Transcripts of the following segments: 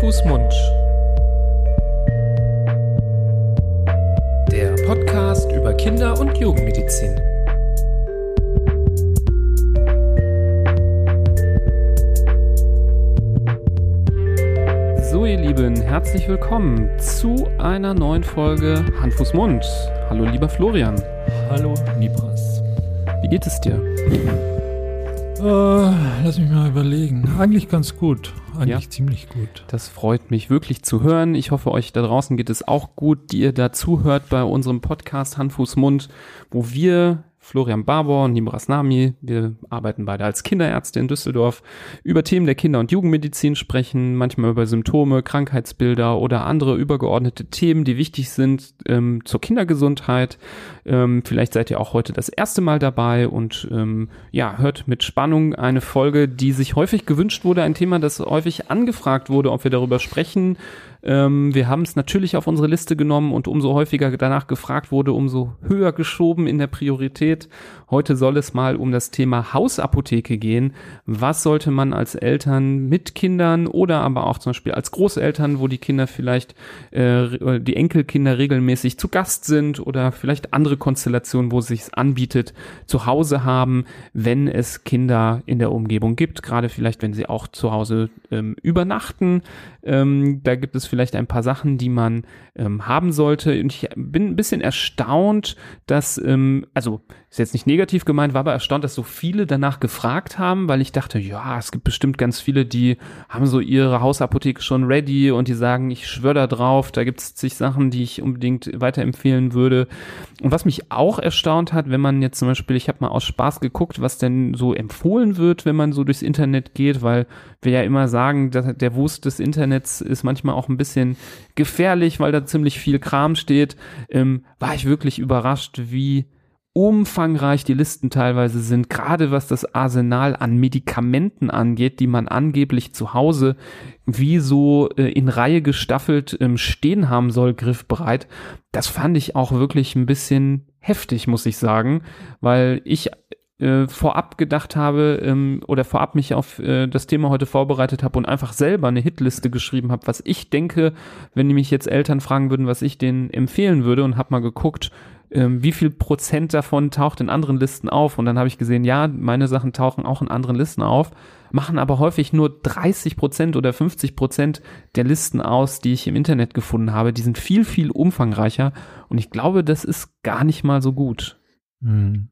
Fuß, Mund. Der Podcast über Kinder- und Jugendmedizin. So, ihr Lieben, herzlich willkommen zu einer neuen Folge Hand, Fuß, Mund. Hallo, lieber Florian. Hallo, Nibras. Wie geht es dir? Äh, lass mich mal überlegen. Eigentlich ganz gut. Eigentlich Ja. ziemlich gut. Das freut mich wirklich zu hören. Ich hoffe, euch da draußen geht es auch gut, die ihr da zuhört bei unserem Podcast Hand, Fuß, Mund, wo wir, Florian Barbour und Nimras Nami, wir arbeiten beide als Kinderärzte in Düsseldorf, über Themen der Kinder- und Jugendmedizin sprechen, manchmal über Symptome, Krankheitsbilder oder andere übergeordnete Themen, die wichtig sind ähm, zur Kindergesundheit. Ähm, vielleicht seid ihr auch heute das erste Mal dabei und ähm, ja, hört mit Spannung eine Folge, die sich häufig gewünscht wurde, ein Thema, das häufig angefragt wurde, ob wir darüber sprechen. Ähm, wir haben es natürlich auf unsere Liste genommen und umso häufiger danach gefragt wurde, umso höher geschoben in der Priorität. Heute soll es mal um das Thema Hausapotheke gehen. Was sollte man als Eltern mit Kindern oder aber auch zum Beispiel als Großeltern, wo die Kinder vielleicht, äh, die Enkelkinder regelmäßig zu Gast sind oder vielleicht andere Konstellationen, wo es sich anbietet, zu Hause haben, wenn es Kinder in der Umgebung gibt, gerade vielleicht, wenn sie auch zu Hause ähm, übernachten. Ähm, da gibt es vielleicht ein paar Sachen, die man ähm, haben sollte. Und ich bin ein bisschen erstaunt, dass, ähm, also ist jetzt nicht negativ gemeint, war aber erstaunt, dass so viele danach gefragt haben, weil ich dachte, ja, es gibt bestimmt ganz viele, die haben so ihre Hausapotheke schon ready und die sagen, ich schwöre da drauf, da gibt es zig Sachen, die ich unbedingt weiterempfehlen würde. Und was mich auch erstaunt hat, wenn man jetzt zum Beispiel, ich habe mal aus Spaß geguckt, was denn so empfohlen wird, wenn man so durchs Internet geht, weil wir ja immer sagen, dass der Wust des Internets ist manchmal auch ein bisschen gefährlich, weil da ziemlich viel Kram steht, ähm, war ich wirklich überrascht, wie umfangreich die Listen teilweise sind, gerade was das Arsenal an Medikamenten angeht, die man angeblich zu Hause wie so äh, in Reihe gestaffelt ähm, stehen haben soll, griffbereit. Das fand ich auch wirklich ein bisschen heftig, muss ich sagen, weil ich äh, vorab gedacht habe ähm, oder vorab mich auf äh, das Thema heute vorbereitet habe und einfach selber eine Hitliste geschrieben habe, was ich denke, wenn die mich jetzt Eltern fragen würden, was ich denen empfehlen würde und habe mal geguckt, ähm, wie viel Prozent davon taucht in anderen Listen auf und dann habe ich gesehen, ja, meine Sachen tauchen auch in anderen Listen auf, machen aber häufig nur 30 Prozent oder 50 Prozent der Listen aus, die ich im Internet gefunden habe. Die sind viel, viel umfangreicher und ich glaube, das ist gar nicht mal so gut. Hm.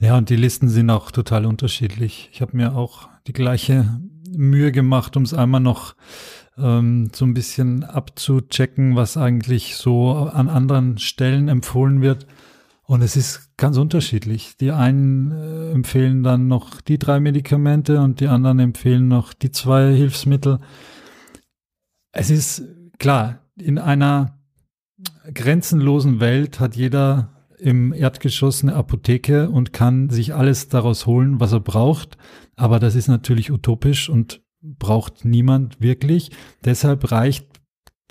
Ja, und die Listen sind auch total unterschiedlich. Ich habe mir auch die gleiche Mühe gemacht, um es einmal noch ähm, so ein bisschen abzuchecken, was eigentlich so an anderen Stellen empfohlen wird. Und es ist ganz unterschiedlich. Die einen äh, empfehlen dann noch die drei Medikamente und die anderen empfehlen noch die zwei Hilfsmittel. Es ist klar, in einer grenzenlosen Welt hat jeder im Erdgeschoss eine Apotheke und kann sich alles daraus holen, was er braucht. Aber das ist natürlich utopisch und braucht niemand wirklich. Deshalb reicht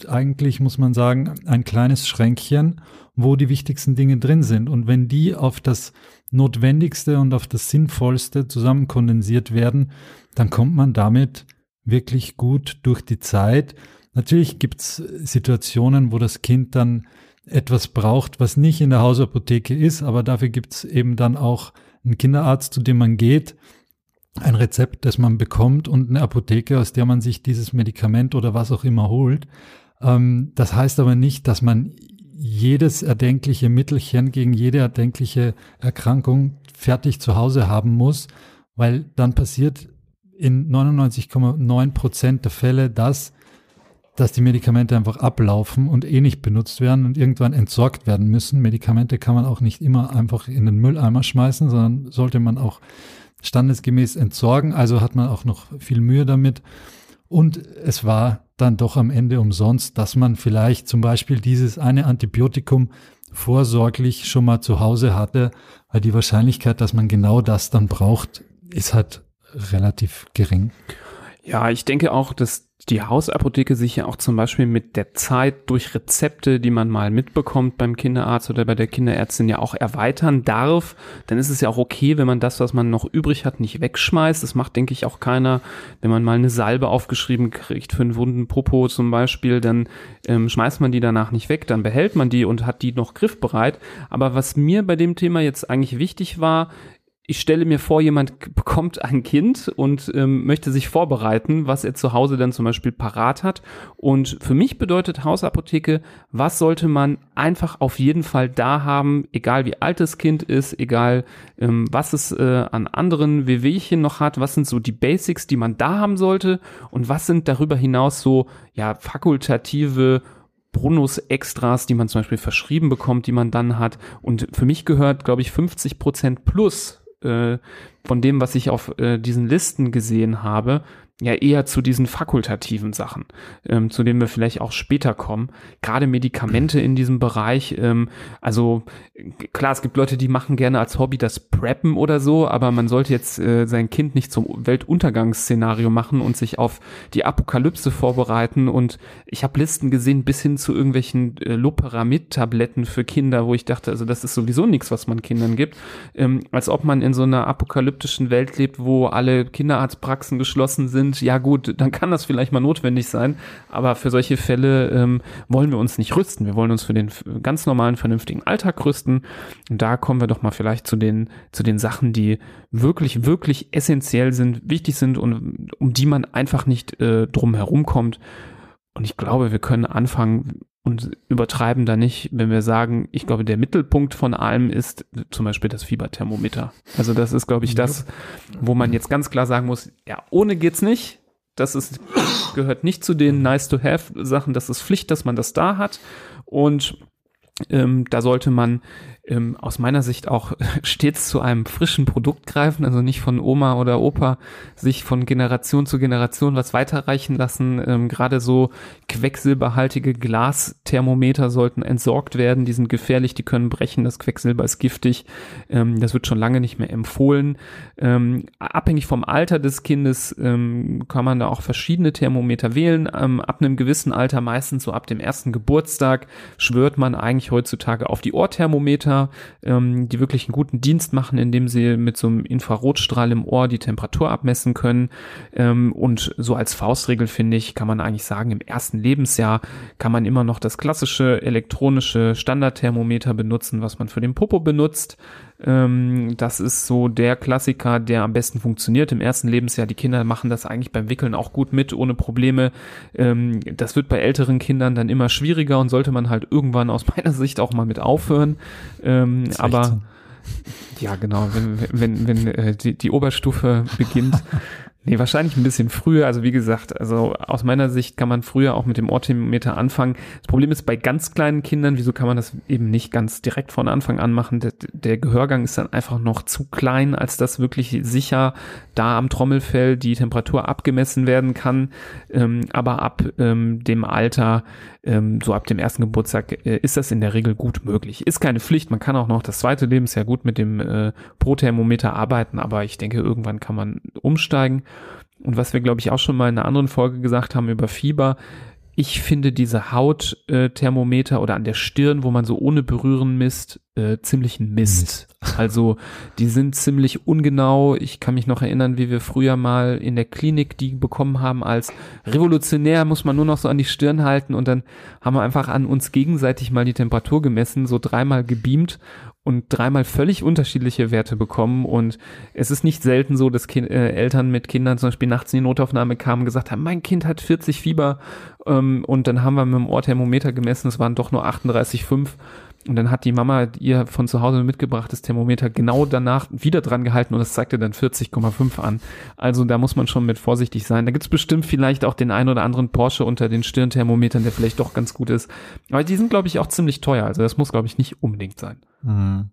eigentlich, muss man sagen, ein kleines Schränkchen, wo die wichtigsten Dinge drin sind. Und wenn die auf das Notwendigste und auf das Sinnvollste zusammenkondensiert werden, dann kommt man damit wirklich gut durch die Zeit. Natürlich gibt's Situationen, wo das Kind dann etwas braucht, was nicht in der Hausapotheke ist, aber dafür gibt's eben dann auch einen Kinderarzt, zu dem man geht, ein Rezept, das man bekommt und eine Apotheke, aus der man sich dieses Medikament oder was auch immer holt. Ähm, das heißt aber nicht, dass man jedes erdenkliche Mittelchen gegen jede erdenkliche Erkrankung fertig zu Hause haben muss, weil dann passiert in 99,9 Prozent der Fälle das, dass die Medikamente einfach ablaufen und eh nicht benutzt werden und irgendwann entsorgt werden müssen. Medikamente kann man auch nicht immer einfach in den Mülleimer schmeißen, sondern sollte man auch standesgemäß entsorgen. Also hat man auch noch viel Mühe damit. Und es war dann doch am Ende umsonst, dass man vielleicht zum Beispiel dieses eine Antibiotikum vorsorglich schon mal zu Hause hatte, weil die Wahrscheinlichkeit, dass man genau das dann braucht, ist halt relativ gering. Ja, ich denke auch, dass die Hausapotheke sich ja auch zum Beispiel mit der Zeit durch Rezepte, die man mal mitbekommt beim Kinderarzt oder bei der Kinderärztin ja auch erweitern darf. Dann ist es ja auch okay, wenn man das, was man noch übrig hat, nicht wegschmeißt. Das macht, denke ich, auch keiner. Wenn man mal eine Salbe aufgeschrieben kriegt für einen wunden Popo zum Beispiel, dann ähm, schmeißt man die danach nicht weg, dann behält man die und hat die noch griffbereit. Aber was mir bei dem Thema jetzt eigentlich wichtig war, ich stelle mir vor, jemand bekommt ein Kind und ähm, möchte sich vorbereiten, was er zu Hause dann zum Beispiel parat hat. Und für mich bedeutet Hausapotheke, was sollte man einfach auf jeden Fall da haben, egal wie alt das Kind ist, egal ähm, was es äh, an anderen Wehwehchen noch hat, was sind so die Basics, die man da haben sollte und was sind darüber hinaus so ja fakultative Bonus-Extras, die man zum Beispiel verschrieben bekommt, die man dann hat. Und für mich gehört, glaube ich, 50 Prozent plus äh, von dem, was ich auf äh, diesen Listen gesehen habe, ja eher zu diesen fakultativen Sachen, ähm, zu denen wir vielleicht auch später kommen. Gerade Medikamente in diesem Bereich, ähm, also klar, es gibt Leute, die machen gerne als Hobby das Preppen oder so, aber man sollte jetzt äh, sein Kind nicht zum Weltuntergangsszenario machen und sich auf die Apokalypse vorbereiten. Und ich habe Listen gesehen bis hin zu irgendwelchen äh, Loperamid-Tabletten für Kinder, wo ich dachte, also das ist sowieso nichts, was man Kindern gibt, ähm, als ob man in so einer apokalyptischen Welt lebt, wo alle Kinderarztpraxen geschlossen sind sind, ja gut, dann kann das vielleicht mal notwendig sein, aber für solche Fälle ähm, wollen wir uns nicht rüsten. Wir wollen uns für den ganz normalen, vernünftigen Alltag rüsten. Und da kommen wir doch mal vielleicht zu den, zu den Sachen, die wirklich, wirklich essentiell sind, wichtig sind und um die man einfach nicht äh, drum herum kommt. Und ich glaube, wir können anfangen und übertreiben da nicht, wenn wir sagen, ich glaube, der Mittelpunkt von allem ist zum Beispiel das Fieberthermometer. Also das ist, glaube ich, das, wo man jetzt ganz klar sagen muss, ja, ohne geht's nicht. Das ist, gehört nicht zu den nice to have Sachen. Das ist Pflicht, dass man das da hat. Und ähm, da sollte man ähm, aus meiner Sicht auch stets zu einem frischen Produkt greifen, also nicht von Oma oder Opa sich von Generation zu Generation was weiterreichen lassen. Ähm, Gerade so quecksilberhaltige Glasthermometer sollten entsorgt werden. Die sind gefährlich, die können brechen. Das Quecksilber ist giftig. Ähm, das wird schon lange nicht mehr empfohlen. Ähm, abhängig vom Alter des Kindes ähm, kann man da auch verschiedene Thermometer wählen. Ähm, ab einem gewissen Alter, meistens so ab dem ersten Geburtstag, schwört man eigentlich heutzutage auf die Ohrthermometer Thermometer, ähm, die wirklich einen guten Dienst machen, indem sie mit so einem Infrarotstrahl im Ohr die Temperatur abmessen können. Ähm, und so als Faustregel finde ich, kann man eigentlich sagen, im ersten Lebensjahr kann man immer noch das klassische elektronische Standardthermometer benutzen, was man für den Popo benutzt. Ähm, das ist so der Klassiker, der am besten funktioniert im ersten Lebensjahr. Die Kinder machen das eigentlich beim Wickeln auch gut mit, ohne Probleme. Ähm, das wird bei älteren Kindern dann immer schwieriger und sollte man halt irgendwann aus meiner Sicht auch mal mit aufhören. Ähm, aber ja, genau, wenn, wenn, wenn äh, die, die Oberstufe beginnt, Nee, wahrscheinlich ein bisschen früher. Also wie gesagt, also aus meiner Sicht kann man früher auch mit dem Ohrthermometer anfangen. Das Problem ist bei ganz kleinen Kindern, wieso kann man das eben nicht ganz direkt von Anfang an machen? Der, der Gehörgang ist dann einfach noch zu klein, als dass wirklich sicher da am Trommelfell die Temperatur abgemessen werden kann. Ähm, aber ab ähm, dem Alter ähm, so ab dem ersten Geburtstag äh, ist das in der Regel gut möglich. Ist keine Pflicht, man kann auch noch das zweite Lebensjahr gut mit dem äh, Pro-Thermometer arbeiten, aber ich denke, irgendwann kann man umsteigen. Und was wir, glaube ich, auch schon mal in einer anderen Folge gesagt haben über Fieber, ich finde diese Hautthermometer oder an der Stirn, wo man so ohne Berühren misst, äh, ziemlich ein Mist. Also die sind ziemlich ungenau. Ich kann mich noch erinnern, wie wir früher mal in der Klinik die bekommen haben als revolutionär, muss man nur noch so an die Stirn halten und dann haben wir einfach an uns gegenseitig mal die Temperatur gemessen, so dreimal gebeamt und dreimal völlig unterschiedliche Werte bekommen. Und es ist nicht selten so, dass kind, äh, Eltern mit Kindern zum Beispiel nachts in die Notaufnahme kamen und gesagt haben, mein Kind hat 40 Fieber. Ähm, und dann haben wir mit dem Ohrthermometer gemessen, es waren doch nur 38,5. Und dann hat die Mama ihr von zu Hause mitgebrachtes Thermometer genau danach wieder dran gehalten und es zeigte dann 40,5 an. Also da muss man schon mit vorsichtig sein. Da gibt's bestimmt vielleicht auch den ein oder anderen Porsche unter den Stirnthermometern, der vielleicht doch ganz gut ist. Aber die sind, glaube ich, auch ziemlich teuer. Also das muss, glaube ich, nicht unbedingt sein. Mhm.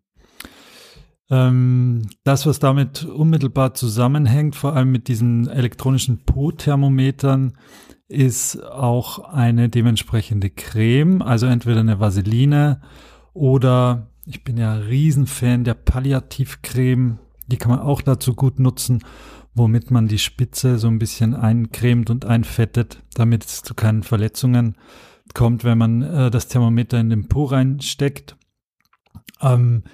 Ähm, das, was damit unmittelbar zusammenhängt, vor allem mit diesen elektronischen Po-Thermometern, ist auch eine dementsprechende Creme, also entweder eine Vaseline oder ich bin ja Riesenfan der Palliativcreme, die kann man auch dazu gut nutzen, womit man die Spitze so ein bisschen eincremt und einfettet, damit es zu keinen Verletzungen kommt, wenn man äh, das Thermometer in den Po reinsteckt. Ähm,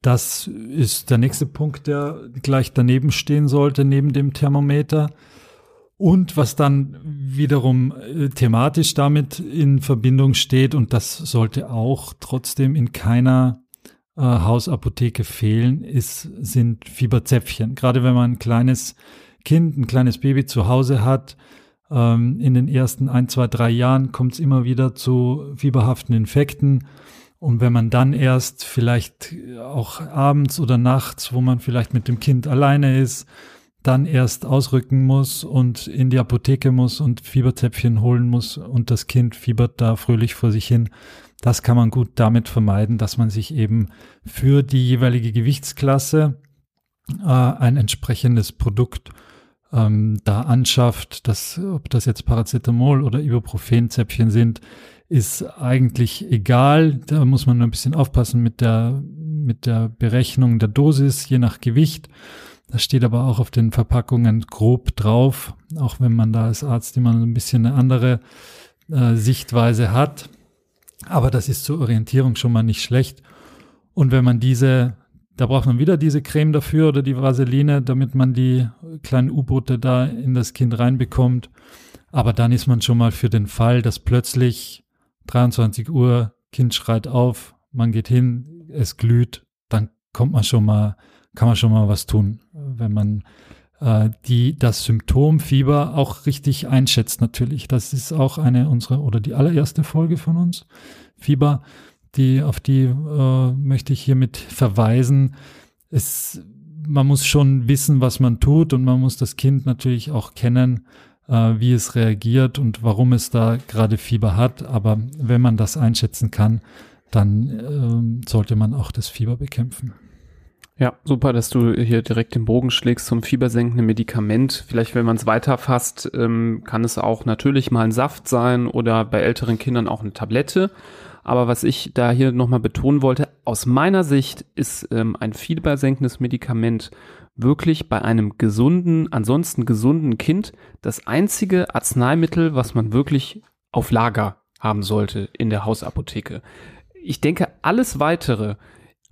das ist der nächste Punkt, der gleich daneben stehen sollte, neben dem Thermometer. Und was dann wiederum äh, thematisch damit in Verbindung steht, und das sollte auch trotzdem in keiner äh, Hausapotheke fehlen, ist, sind Fieberzäpfchen. Gerade wenn man ein kleines Kind, ein kleines Baby zu Hause hat, ähm, in den ersten ein, zwei, drei Jahren kommt es immer wieder zu fieberhaften Infekten. Und wenn man dann erst vielleicht auch abends oder nachts, wo man vielleicht mit dem Kind alleine ist, dann erst ausrücken muss und in die Apotheke muss und Fieberzäpfchen holen muss und das Kind fiebert da fröhlich vor sich hin. Das kann man gut damit vermeiden, dass man sich eben für die jeweilige Gewichtsklasse äh, ein entsprechendes Produkt ähm, da anschafft. Das, ob das jetzt Paracetamol oder Ibuprofenzäpfchen sind, ist eigentlich egal. Da muss man nur ein bisschen aufpassen mit der, mit der Berechnung der Dosis, je nach Gewicht. Das steht aber auch auf den Verpackungen grob drauf, auch wenn man da als Arzt immer ein bisschen eine andere äh, Sichtweise hat. Aber das ist zur Orientierung schon mal nicht schlecht. Und wenn man diese, da braucht man wieder diese Creme dafür oder die Vaseline, damit man die kleinen U-Boote da in das Kind reinbekommt. Aber dann ist man schon mal für den Fall, dass plötzlich 23 Uhr, Kind schreit auf, man geht hin, es glüht, dann kommt man schon mal, kann man schon mal was tun, wenn man äh, die das Symptom Fieber auch richtig einschätzt natürlich. Das ist auch eine unserer oder die allererste Folge von uns Fieber, die auf die äh, möchte ich hiermit verweisen. Es man muss schon wissen, was man tut und man muss das Kind natürlich auch kennen äh, wie es reagiert und warum es da gerade Fieber hat. Aber wenn man das einschätzen kann, dann äh, sollte man auch das Fieber bekämpfen. Ja, super, dass du hier direkt den Bogen schlägst zum fiebersenkenden Medikament. Vielleicht, wenn man es weiterfasst, ähm, kann es auch natürlich mal ein Saft sein oder bei älteren Kindern auch eine Tablette. Aber was ich da hier nochmal betonen wollte, aus meiner Sicht ist ähm, ein fiebersenkendes Medikament wirklich bei einem gesunden, ansonsten gesunden Kind das einzige Arzneimittel, was man wirklich auf Lager haben sollte in der Hausapotheke. Ich denke, alles weitere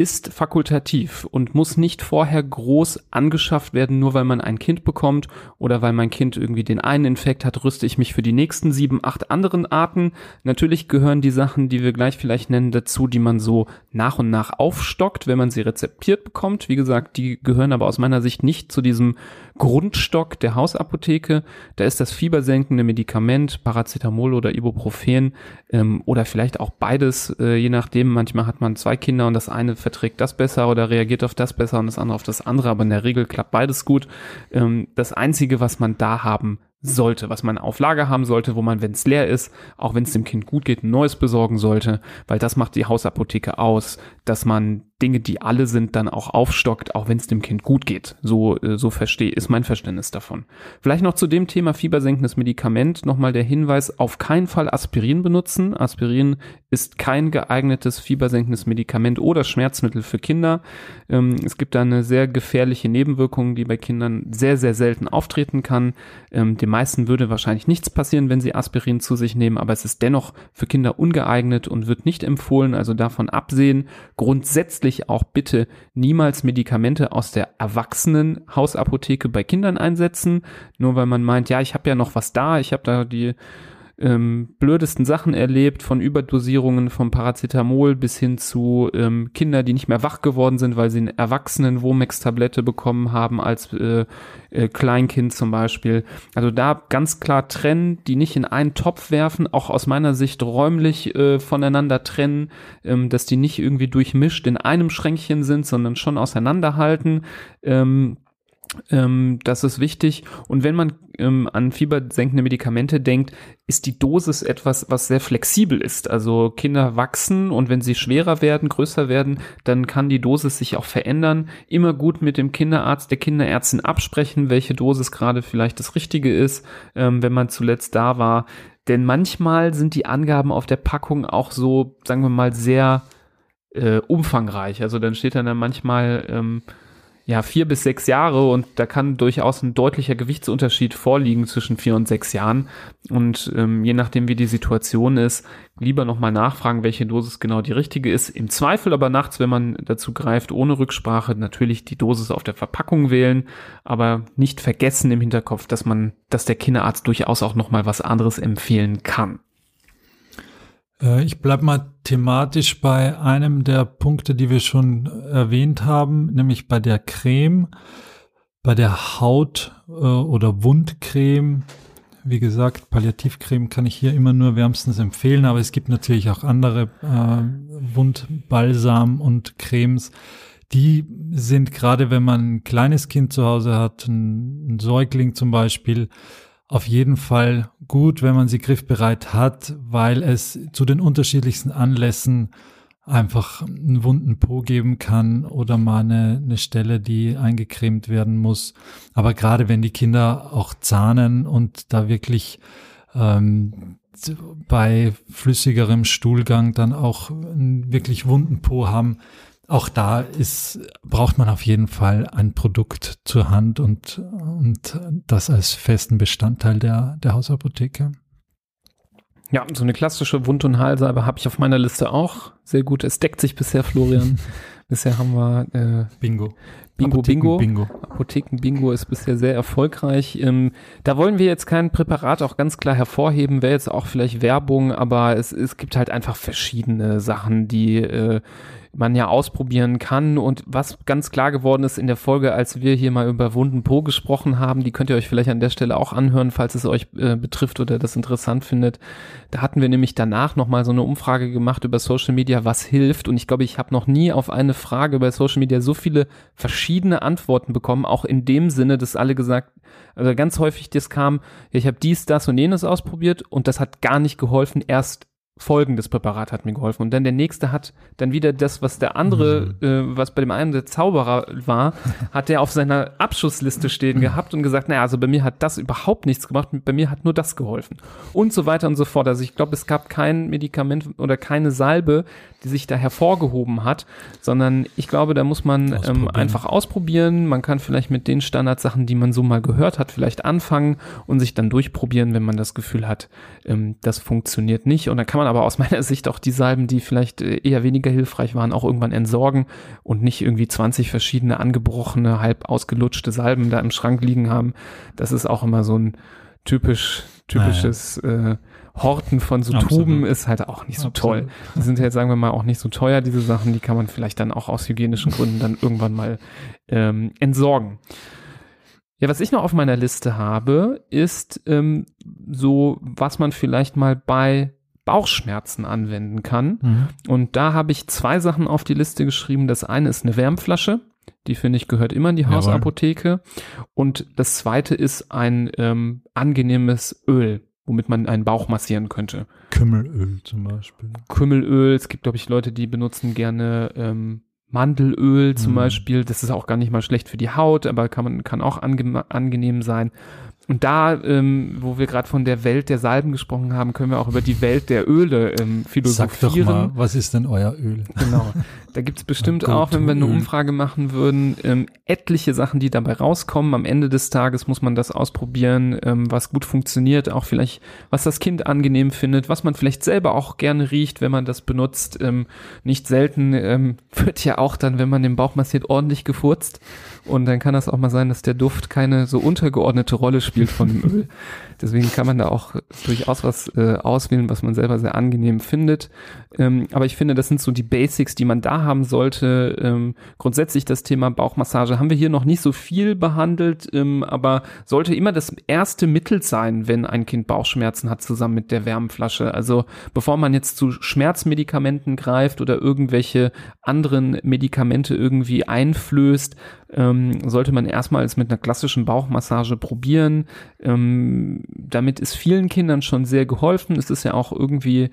ist fakultativ und muss nicht vorher groß angeschafft werden, nur weil man ein Kind bekommt oder weil mein Kind irgendwie den einen Infekt hat, rüste ich mich für die nächsten sieben, acht anderen Arten. Natürlich gehören die Sachen, die wir gleich vielleicht nennen, dazu, die man so nach und nach aufstockt, wenn man sie rezeptiert bekommt. Wie gesagt, die gehören aber aus meiner Sicht nicht zu diesem Grundstock der Hausapotheke. Da ist das fiebersenkende Medikament, Paracetamol oder Ibuprofen ähm, oder vielleicht auch beides, äh, je nachdem. Manchmal hat man zwei Kinder und das eine verträgt das besser oder reagiert auf das besser und das andere auf das andere, aber in der Regel klappt beides gut. Ähm, das Einzige, was man da haben sollte, was man auf Lager haben sollte, wo man, wenn es leer ist, auch wenn es dem Kind gut geht, ein neues besorgen sollte, weil das macht die Hausapotheke aus, dass man Dinge, die alle sind, dann auch aufstockt, auch wenn es dem Kind gut geht. So, äh, so verstehe, ist mein Verständnis davon. Vielleicht noch zu dem Thema fiebersenkendes Medikament nochmal der Hinweis, auf keinen Fall Aspirin benutzen. Aspirin ist kein geeignetes fiebersenkendes Medikament oder Schmerzmittel für Kinder. Ähm, es gibt da eine sehr gefährliche Nebenwirkung, die bei Kindern sehr, sehr selten auftreten kann. Ähm, den meisten würde wahrscheinlich nichts passieren, wenn sie Aspirin zu sich nehmen, aber es ist dennoch für Kinder ungeeignet und wird nicht empfohlen, also davon absehen. Grundsätzlich auch bitte niemals Medikamente aus der erwachsenen Hausapotheke bei Kindern einsetzen, nur weil man meint, ja, ich habe ja noch was da, ich habe da die ähm, blödesten Sachen erlebt, von Überdosierungen vom Paracetamol bis hin zu ähm, Kinder, die nicht mehr wach geworden sind, weil sie eine erwachsenen Womex-Tablette bekommen haben als äh, äh, Kleinkind zum Beispiel. Also da ganz klar trennen, die nicht in einen Topf werfen, auch aus meiner Sicht räumlich äh, voneinander trennen, ähm, dass die nicht irgendwie durchmischt in einem Schränkchen sind, sondern schon auseinanderhalten. Ähm, Ähm, das ist wichtig. Und wenn man ähm, an fiebersenkende Medikamente denkt, ist die Dosis etwas, was sehr flexibel ist. Also Kinder wachsen und wenn sie schwerer werden, größer werden, dann kann die Dosis sich auch verändern. Immer gut mit dem Kinderarzt, der Kinderärztin absprechen, welche Dosis gerade vielleicht das Richtige ist, ähm, wenn man zuletzt da war. Denn manchmal sind die Angaben auf der Packung auch so, sagen wir mal, sehr äh, umfangreich. Also dann steht dann, dann manchmal ähm, ja, vier bis sechs Jahre und da kann durchaus ein deutlicher Gewichtsunterschied vorliegen zwischen vier und sechs Jahren. Und ähm, je nachdem, wie die Situation ist, lieber nochmal nachfragen, welche Dosis genau die richtige ist. Im Zweifel aber nachts, wenn man dazu greift, ohne Rücksprache, natürlich die Dosis auf der Verpackung wählen, aber nicht vergessen im Hinterkopf, dass man, dass der Kinderarzt durchaus auch nochmal was anderes empfehlen kann. Äh, ich bleibe mal thematisch bei einem der Punkte, die wir schon erwähnt haben, nämlich bei der Creme, bei der Haut- äh, oder Wundcreme. Wie gesagt, Palliativcreme kann ich hier immer nur wärmstens empfehlen, aber es gibt natürlich auch andere äh, Wundbalsam und Cremes. Die sind gerade, wenn man ein kleines Kind zu Hause hat, ein, ein Säugling zum Beispiel, auf jeden Fall gut, wenn man sie griffbereit hat, weil es zu den unterschiedlichsten Anlässen einfach einen wunden Po geben kann oder mal eine, eine Stelle, die eingecremt werden muss. Aber gerade wenn die Kinder auch zahnen und da wirklich ähm, bei flüssigerem Stuhlgang dann auch einen wirklich wunden Po haben, auch da ist, braucht man auf jeden Fall ein Produkt zur Hand und, und das als festen Bestandteil der, der Hausapotheke. Ja, so eine klassische Wund- und Halsalbe habe ich auf meiner Liste auch. Sehr gut. Es deckt sich bisher, Florian. bisher haben wir äh, Bingo. Bingo, Apotheken Bingo. Bingo. Apotheken Bingo ist bisher sehr erfolgreich. Ähm, da wollen wir jetzt kein Präparat auch ganz klar hervorheben, wäre jetzt auch vielleicht Werbung, aber es, es gibt halt einfach verschiedene Sachen, die äh, man ja ausprobieren kann. Und was ganz klar geworden ist in der Folge, als wir hier mal über Wunden Po gesprochen haben, die könnt ihr euch vielleicht an der Stelle auch anhören, falls es euch äh, betrifft oder das interessant findet. Da hatten wir nämlich danach nochmal so eine Umfrage gemacht über Social Media, was hilft. Und ich glaube, ich habe noch nie auf eine Frage über Social Media so viele verschiedene Antworten bekommen, auch in dem Sinne, dass alle gesagt, also ganz häufig das kam, ich habe dies, das und jenes ausprobiert und das hat gar nicht geholfen, erst folgendes Präparat hat mir geholfen. Und dann der nächste hat dann wieder das, was der andere, mhm. äh, was bei dem einen der Zauberer war, hat der auf seiner Abschussliste stehen gehabt und gesagt, naja, also bei mir hat das überhaupt nichts gemacht, bei mir hat nur das geholfen. Und so weiter und so fort. Also ich glaube, es gab kein Medikament oder keine Salbe, die sich da hervorgehoben hat, sondern ich glaube, da muss man ähm, einfach ausprobieren. Man kann vielleicht mit den Standardsachen, die man so mal gehört hat, vielleicht anfangen und sich dann durchprobieren, wenn man das Gefühl hat, ähm, das funktioniert nicht. Und dann kann man aber aus meiner Sicht auch die Salben, die vielleicht äh, eher weniger hilfreich waren, auch irgendwann entsorgen und nicht irgendwie 20 verschiedene angebrochene, halb ausgelutschte Salben da im Schrank liegen haben. Das ist auch immer so ein typisch, typisches naja. äh, Horten von so Absolut. Tuben ist halt auch nicht so Absolut. toll. Die sind jetzt, sagen wir mal, auch nicht so teuer, diese Sachen. Die kann man vielleicht dann auch aus hygienischen Gründen dann irgendwann mal ähm, entsorgen. Ja, was ich noch auf meiner Liste habe, ist ähm, so, was man vielleicht mal bei Bauchschmerzen anwenden kann. Mhm. Und da habe ich zwei Sachen auf die Liste geschrieben. Das eine ist eine Wärmflasche. Die finde ich gehört immer in die Hausapotheke. Und das zweite ist ein ähm, angenehmes Öl womit man einen Bauch massieren könnte. Kümmelöl zum Beispiel. Kümmelöl, es gibt, glaube ich, Leute, die benutzen gerne ähm, Mandelöl zum mhm. Beispiel. Das ist auch gar nicht mal schlecht für die Haut, aber kann man kann auch ange angenehm sein. Und da, ähm, wo wir gerade von der Welt der Salben gesprochen haben, können wir auch über die Welt der Öle ähm, philosophieren. Sag doch mal, was ist denn euer Öl? Genau. Da gibt's bestimmt auch, wenn wir eine Umfrage machen würden, ähm, etliche Sachen, die dabei rauskommen. Am Ende des Tages muss man das ausprobieren, ähm, was gut funktioniert, auch vielleicht, was das Kind angenehm findet, was man vielleicht selber auch gerne riecht, wenn man das benutzt. Ähm, nicht selten ähm, wird ja auch dann, wenn man den Bauch massiert, ordentlich gefurzt. Und dann kann das auch mal sein, dass der Duft keine so untergeordnete Rolle spielt von dem Öl. Deswegen kann man da auch durchaus was äh, auswählen, was man selber sehr angenehm findet. Ähm, aber ich finde, das sind so die Basics, die man da haben sollte. Ähm, grundsätzlich das Thema Bauchmassage haben wir hier noch nicht so viel behandelt, ähm, aber sollte immer das erste Mittel sein, wenn ein Kind Bauchschmerzen hat, zusammen mit der Wärmflasche. Also bevor man jetzt zu Schmerzmedikamenten greift oder irgendwelche anderen Medikamente irgendwie einflößt, ähm, sollte man erstmals mit einer klassischen Bauchmassage probieren. Ähm, damit ist vielen Kindern schon sehr geholfen. Es ist ja auch irgendwie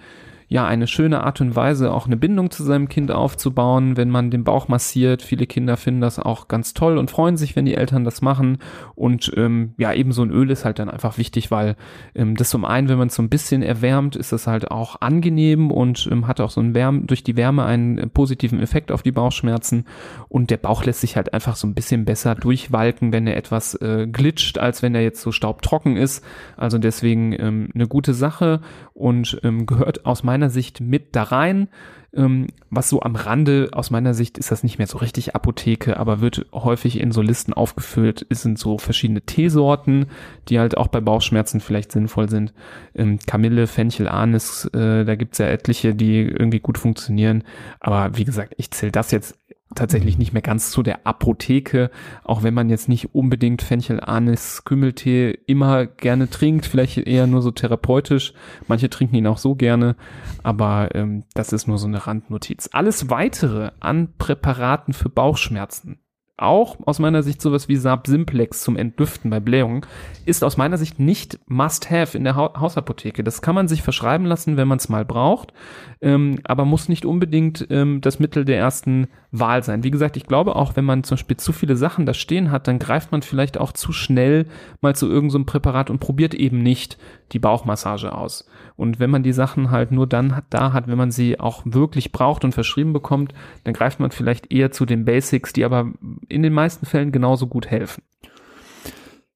ja eine schöne Art und Weise, auch eine Bindung zu seinem Kind aufzubauen, wenn man den Bauch massiert. Viele Kinder finden das auch ganz toll und freuen sich, wenn die Eltern das machen. Und ähm, ja, eben so ein Öl ist halt dann einfach wichtig, weil ähm, das zum einen, wenn man es so ein bisschen erwärmt, ist das halt auch angenehm und ähm, hat auch so ein Wärme, durch die Wärme einen äh, positiven Effekt auf die Bauchschmerzen. Und der Bauch lässt sich halt einfach so ein bisschen besser durchwalken, wenn er etwas äh, glitscht, als wenn er jetzt so staubtrocken ist. Also deswegen ähm, eine gute Sache und ähm, gehört aus meiner meiner Sicht mit da rein. Ähm, was so am Rande, aus meiner Sicht ist das nicht mehr so richtig Apotheke, aber wird häufig in so Listen aufgefüllt. Es sind so verschiedene Teesorten, die halt auch bei Bauchschmerzen vielleicht sinnvoll sind. Ähm, Kamille, Fenchel, Anis, äh, da gibt's ja etliche, die irgendwie gut funktionieren. Aber wie gesagt, ich zähle das jetzt tatsächlich nicht mehr ganz zu der Apotheke, auch wenn man jetzt nicht unbedingt Fenchel, Anis, Kümmeltee immer gerne trinkt, vielleicht eher nur so therapeutisch. Manche trinken ihn auch so gerne, aber ähm, das ist nur so eine Randnotiz. Alles weitere an Präparaten für Bauchschmerzen auch aus meiner Sicht sowas wie Saab Simplex zum Entlüften bei Blähungen ist aus meiner Sicht nicht Must-Have in der ha Hausapotheke. Das kann man sich verschreiben lassen, wenn man es mal braucht, ähm, aber muss nicht unbedingt ähm, das Mittel der ersten Wahl sein. Wie gesagt, ich glaube auch, wenn man zum Beispiel zu viele Sachen da stehen hat, dann greift man vielleicht auch zu schnell mal zu irgendeinem so Präparat und probiert eben nicht die Bauchmassage aus. Und wenn man die Sachen halt nur dann hat, da hat, wenn man sie auch wirklich braucht und verschrieben bekommt, dann greift man vielleicht eher zu den Basics, die aber in den meisten Fällen genauso gut helfen.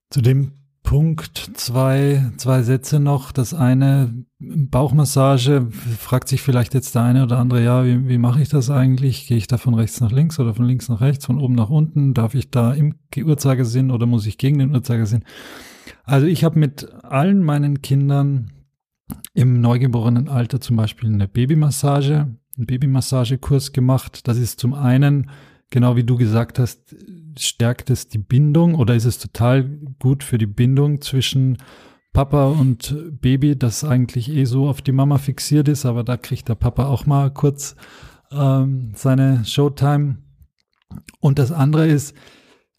Zu dem Punkt zwei, zwei Sätze noch. Das eine, Bauchmassage, fragt sich vielleicht jetzt der eine oder andere, ja, wie, wie mache ich das eigentlich? Gehe ich da von rechts nach links oder von links nach rechts, von oben nach unten? Darf ich da im Uhrzeigersinn oder muss ich gegen den Uhrzeigersinn? Also ich habe mit allen meinen Kindern im Neugeborenenalter zum Beispiel eine Babymassage, einen Babymassagekurs gemacht. Das ist zum einen, genau wie du gesagt hast, stärkt es die Bindung oder ist es total gut für die Bindung zwischen Papa und Baby, das eigentlich eh so auf die Mama fixiert ist, aber da kriegt der Papa auch mal kurz ähm, seine Showtime. Und das andere ist,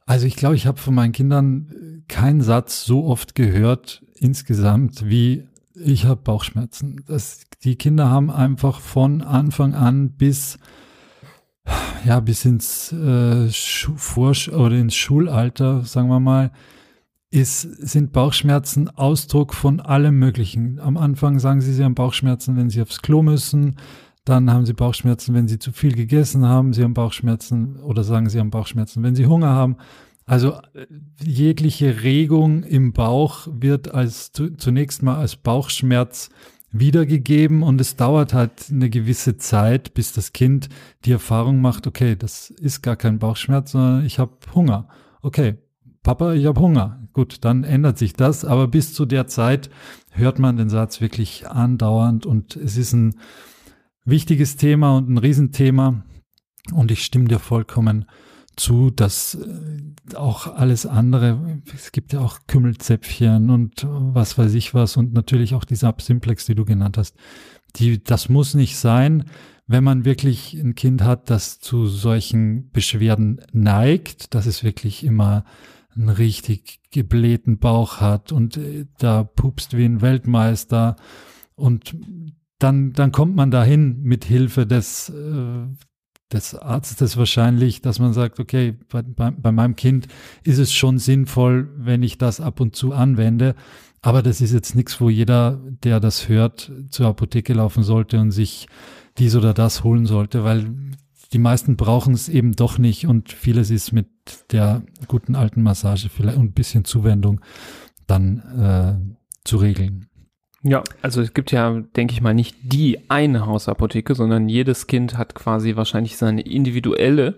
also ich glaube, ich habe von meinen Kindern keinen Satz so oft gehört insgesamt wie ich habe Bauchschmerzen. Das, die Kinder haben einfach von Anfang an bis ja bis ins äh, Vor oder ins Schulalter, sagen wir mal, ist, sind Bauchschmerzen Ausdruck von allem Möglichen. Am Anfang sagen sie, sie haben Bauchschmerzen, wenn sie aufs Klo müssen. Dann haben sie Bauchschmerzen, wenn sie zu viel gegessen haben. Sie haben Bauchschmerzen oder sagen sie haben Bauchschmerzen, wenn sie Hunger haben. Also äh, jegliche Regung im Bauch wird als zunächst mal als Bauchschmerz wiedergegeben und es dauert halt eine gewisse Zeit, bis das Kind die Erfahrung macht, okay, das ist gar kein Bauchschmerz, sondern ich habe Hunger. Okay, Papa, ich habe Hunger. Gut, dann ändert sich das, aber bis zu der Zeit hört man den Satz wirklich andauernd und es ist ein wichtiges Thema und ein Riesenthema und ich stimme dir vollkommen zu, dass äh, auch alles andere, es gibt ja auch Kümmelzäpfchen und was weiß ich was und natürlich auch diese Absimplex, die du genannt hast. Die, das muss nicht sein, wenn man wirklich ein Kind hat, das zu solchen Beschwerden neigt, dass es wirklich immer einen richtig geblähten Bauch hat und äh, da pupst wie ein Weltmeister und dann, dann kommt man dahin mit Hilfe des, äh, des Arztes wahrscheinlich, dass man sagt, okay, bei, bei, bei meinem Kind ist es schon sinnvoll, wenn ich das ab und zu anwende. Aber das ist jetzt nichts, wo jeder, der das hört, zur Apotheke laufen sollte und sich dies oder das holen sollte, weil die meisten brauchen es eben doch nicht und vieles ist mit der guten alten Massage vielleicht und ein bisschen Zuwendung dann äh, zu regeln. Ja, also es gibt ja, denke ich mal, nicht die eine Hausapotheke, sondern jedes Kind hat quasi wahrscheinlich seine individuelle.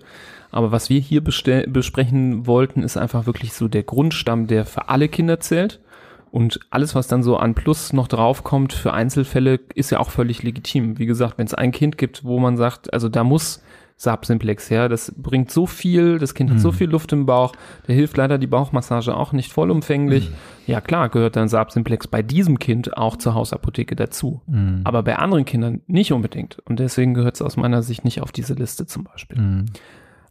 Aber was wir hier besprechen wollten, ist einfach wirklich so der Grundstamm, der für alle Kinder zählt. Und alles, was dann so an Plus noch draufkommt für Einzelfälle, ist ja auch völlig legitim. Wie gesagt, wenn es ein Kind gibt, wo man sagt, also da muss Saab Simplex her. Das bringt so viel, das Kind hat so mhm. viel Luft im Bauch, da hilft leider die Bauchmassage auch nicht vollumfänglich. Mhm. Ja klar, gehört dann Saab Simplex bei diesem Kind auch zur Hausapotheke dazu. Mhm. Aber bei anderen Kindern nicht unbedingt. Und deswegen gehört es aus meiner Sicht nicht auf diese Liste zum Beispiel. Mhm.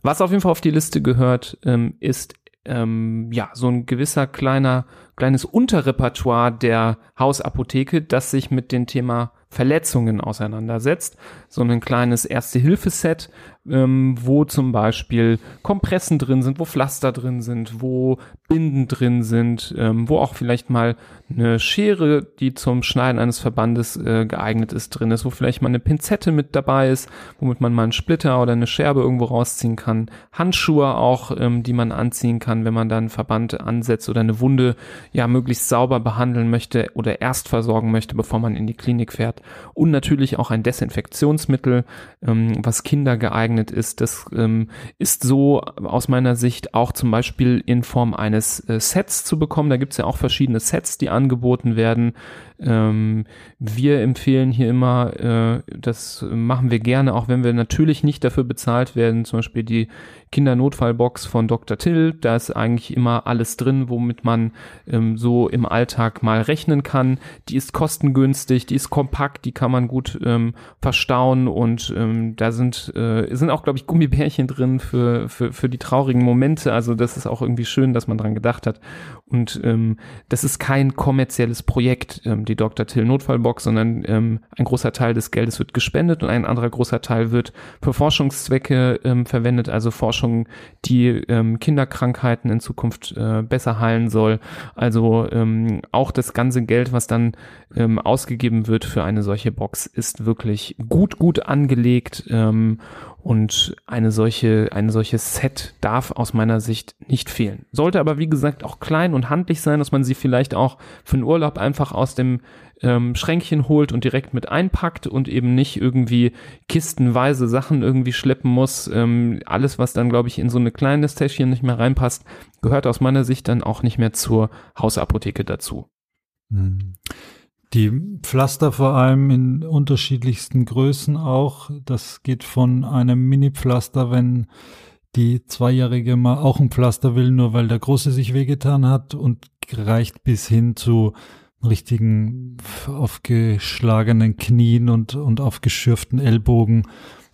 Was auf jeden Fall auf die Liste gehört, ähm, ist ähm, ja so ein gewisser kleiner kleines Unterrepertoire der Hausapotheke, das sich mit dem Thema Verletzungen auseinandersetzt. So ein kleines Erste-Hilfe-Set, ähm, wo zum Beispiel Kompressen drin sind, wo Pflaster drin sind, wo Binden drin sind, ähm, wo auch vielleicht mal eine Schere, die zum Schneiden eines Verbandes äh, geeignet ist, drin ist, wo vielleicht mal eine Pinzette mit dabei ist, womit man mal einen Splitter oder eine Scherbe irgendwo rausziehen kann. Handschuhe auch, ähm, die man anziehen kann, wenn man da einen Verband ansetzt oder eine Wunde ja möglichst sauber behandeln möchte oder erst versorgen möchte, bevor man in die Klinik fährt. Und natürlich auch ein Desinfektionsmittel, ähm, was Kinder geeignet ist. Das ähm, ist so aus meiner Sicht auch zum Beispiel in Form eines äh, Sets zu bekommen. Da gibt es ja auch verschiedene Sets, die angeboten werden. Ähm, wir empfehlen hier immer, äh, das machen wir gerne, auch wenn wir natürlich nicht dafür bezahlt werden, zum Beispiel die Kindernotfallbox von Dr. Till. Da ist eigentlich immer alles drin, womit man ähm, so im Alltag mal rechnen kann. Die ist kostengünstig, die ist kompakt, die kann man gut ähm, verstauen und ähm, da sind, äh, sind auch, glaube ich, Gummibärchen drin für, für, für die traurigen Momente. Also das ist auch irgendwie schön, dass man dran gedacht hat. Und ähm, das ist kein kommerzielles Projekt, ähm, die Dr. Till Notfallbox, sondern ähm, ein großer Teil des Geldes wird gespendet und ein anderer großer Teil wird für Forschungszwecke ähm, verwendet, also Forschung die ähm, Kinderkrankheiten in Zukunft äh, besser heilen soll. Also ähm, auch das ganze Geld, was dann ähm, ausgegeben wird für eine solche Box, ist wirklich gut, gut angelegt. Ähm, und eine solche, eine solche Set darf aus meiner Sicht nicht fehlen. Sollte aber, wie gesagt, auch klein und handlich sein, dass man sie vielleicht auch für den Urlaub einfach aus dem ähm, Schränkchen holt und direkt mit einpackt und eben nicht irgendwie kistenweise Sachen irgendwie schleppen muss. Ähm, alles, was dann, glaube ich, in so eine kleines Täschchen nicht mehr reinpasst, gehört aus meiner Sicht dann auch nicht mehr zur Hausapotheke dazu. Hm. Die Pflaster vor allem in unterschiedlichsten Größen auch. Das geht von einem Mini-Pflaster, wenn die Zweijährige mal auch ein Pflaster will, nur weil der Große sich wehgetan hat und reicht bis hin zu richtigen aufgeschlagenen Knien und, und aufgeschürften Ellbogen,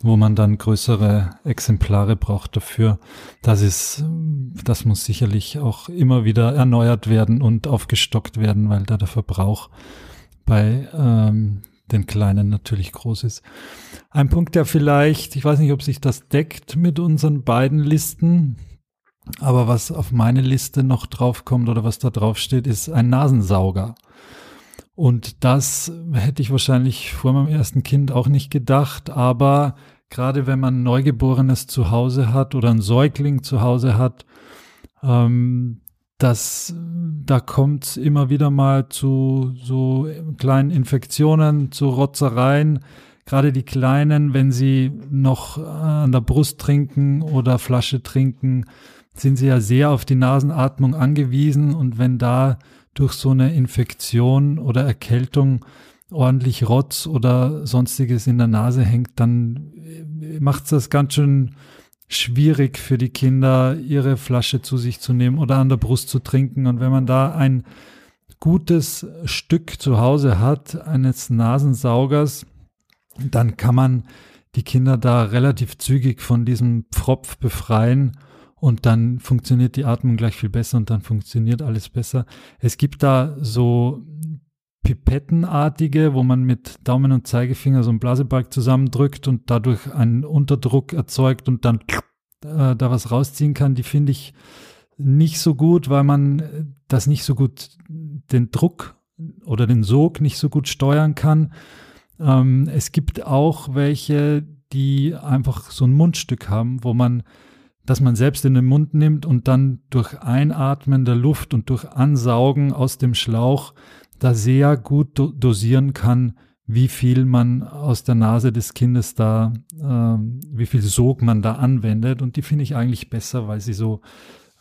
wo man dann größere Exemplare braucht dafür. Das ist, das muss sicherlich auch immer wieder erneuert werden und aufgestockt werden, weil da der Verbrauch bei ähm, den Kleinen natürlich groß ist. Ein Punkt, der vielleicht, ich weiß nicht, ob sich das deckt mit unseren beiden Listen, aber was auf meine Liste noch draufkommt oder was da drauf steht, ist ein Nasensauger. Und das hätte ich wahrscheinlich vor meinem ersten Kind auch nicht gedacht, aber gerade wenn man Neugeborenes zu Hause hat oder ein Säugling zu Hause hat, ähm, das, da kommt immer wieder mal zu so kleinen Infektionen, zu Rotzereien. Gerade die Kleinen, wenn sie noch an der Brust trinken oder Flasche trinken, sind sie ja sehr auf die Nasenatmung angewiesen. Und wenn da durch so eine Infektion oder Erkältung ordentlich Rotz oder sonstiges in der Nase hängt, dann macht es das ganz schön schwierig für die Kinder, ihre Flasche zu sich zu nehmen oder an der Brust zu trinken. Und wenn man da ein gutes Stück zu Hause hat, eines Nasensaugers, dann kann man die Kinder da relativ zügig von diesem Pfropf befreien und dann funktioniert die Atmung gleich viel besser und dann funktioniert alles besser. Es gibt da so Pipettenartige, wo man mit Daumen und Zeigefinger so einen Blasebalg zusammendrückt und dadurch einen Unterdruck erzeugt und dann äh, da was rausziehen kann, die finde ich nicht so gut, weil man das nicht so gut den Druck oder den Sog nicht so gut steuern kann. Ähm, es gibt auch welche, die einfach so ein Mundstück haben, wo man dass man selbst in den Mund nimmt und dann durch Einatmen der Luft und durch Ansaugen aus dem Schlauch da sehr gut do dosieren kann, wie viel man aus der Nase des Kindes da, äh, wie viel Sog man da anwendet. Und die finde ich eigentlich besser, weil sie so,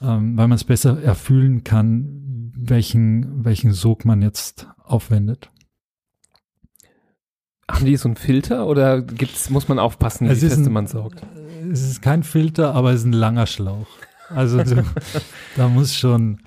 ähm, weil man es besser erfüllen kann, welchen, welchen Sog man jetzt aufwendet. Haben die so einen Filter oder gibt's, muss man aufpassen, wie fest man saugt? Es ist kein Filter, aber es ist ein langer Schlauch. Also du, da muss schon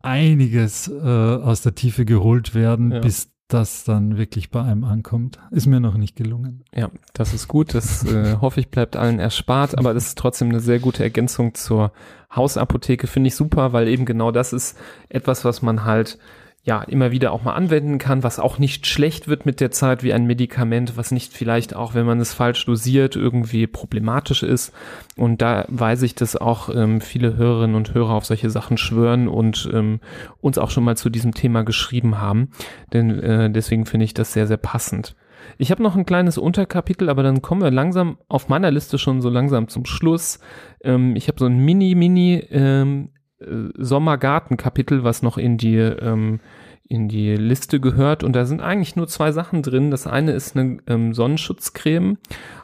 einiges äh, aus der Tiefe geholt werden, ja. bis das dann wirklich bei einem ankommt. Ist mir noch nicht gelungen. Ja, das ist gut. Das äh, hoffe ich bleibt allen erspart, aber das ist trotzdem eine sehr gute Ergänzung zur Hausapotheke. Finde ich super, weil eben genau das ist etwas, was man halt ja immer wieder auch mal anwenden kann, was auch nicht schlecht wird mit der Zeit wie ein Medikament, was nicht vielleicht auch, wenn man es falsch dosiert, irgendwie problematisch ist. Und da weiß ich, dass auch ähm, viele Hörerinnen und Hörer auf solche Sachen schwören und ähm, uns auch schon mal zu diesem Thema geschrieben haben. Denn äh, deswegen finde ich das sehr, sehr passend. Ich habe noch ein kleines Unterkapitel, aber dann kommen wir langsam auf meiner Liste schon so langsam zum Schluss. Ähm, ich habe so ein Mini, Mini ähm, Sommergarten-Kapitel, was noch in die, ähm, in die Liste gehört. Und da sind eigentlich nur zwei Sachen drin. Das eine ist eine ähm, Sonnenschutzcreme,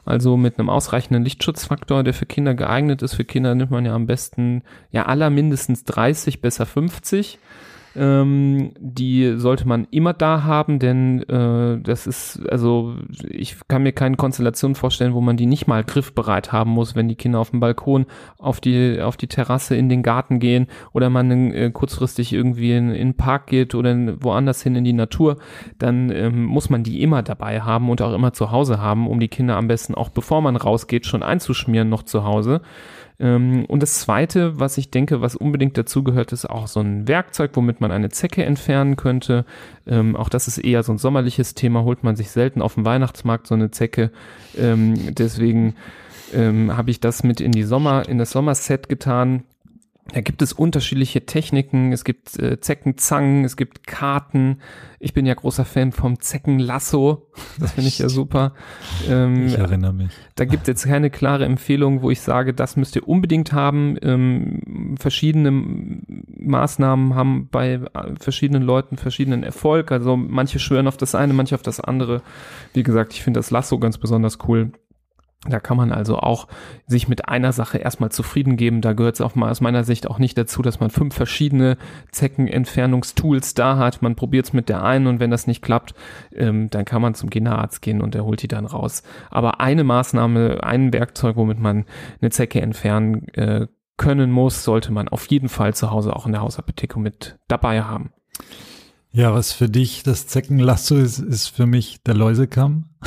also mit einem ausreichenden Lichtschutzfaktor, der für Kinder geeignet ist. Für Kinder nimmt man ja am besten, ja, aller mindestens 30, besser 50. Ähm, die sollte man immer da haben, denn äh, das ist, also ich kann mir keine Konstellation vorstellen, wo man die nicht mal griffbereit haben muss, wenn die Kinder auf dem Balkon, auf die, auf die Terrasse, in den Garten gehen oder man äh, kurzfristig irgendwie in, in den Park geht oder woanders hin in die Natur, dann ähm, muss man die immer dabei haben und auch immer zu Hause haben, um die Kinder am besten auch bevor man rausgeht schon einzuschmieren noch zu Hause. Ähm, und das zweite, was ich denke, was unbedingt dazugehört, ist auch so ein Werkzeug, womit man eine Zecke entfernen könnte. Ähm, auch das ist eher so ein sommerliches Thema, holt man sich selten auf dem Weihnachtsmarkt so eine Zecke. Ähm, deswegen habe ich das mit in die Sommer, in das Sommerset getan. Da gibt es unterschiedliche Techniken, es gibt äh, Zeckenzangen, es gibt Karten. Ich bin ja großer Fan vom Zeckenlasso. Das finde ich ja super. Ähm, ich erinnere mich. Da gibt es jetzt keine klare Empfehlung, wo ich sage, das müsst ihr unbedingt haben. Ähm, verschiedene Maßnahmen haben bei äh, verschiedenen Leuten verschiedenen Erfolg. Also manche schwören auf das eine, manche auf das andere. Wie gesagt, ich finde das Lasso ganz besonders cool. Da kann man also auch sich mit einer Sache erstmal zufrieden geben. Da gehört es auch mal aus meiner Sicht auch nicht dazu, dass man fünf verschiedene Zeckenentfernungstools da hat. Man probiert es mit der einen und wenn das nicht klappt, ähm, dann kann man zum Kinderarzt gehen und der holt die dann raus. Aber eine Maßnahme, ein Werkzeug, womit man eine Zecke entfernen äh, können muss, sollte man auf jeden Fall zu Hause auch in der Hausapotheke mit dabei haben. Ja, was für dich das Zeckenlasso ist, ist für mich der Läusekamm.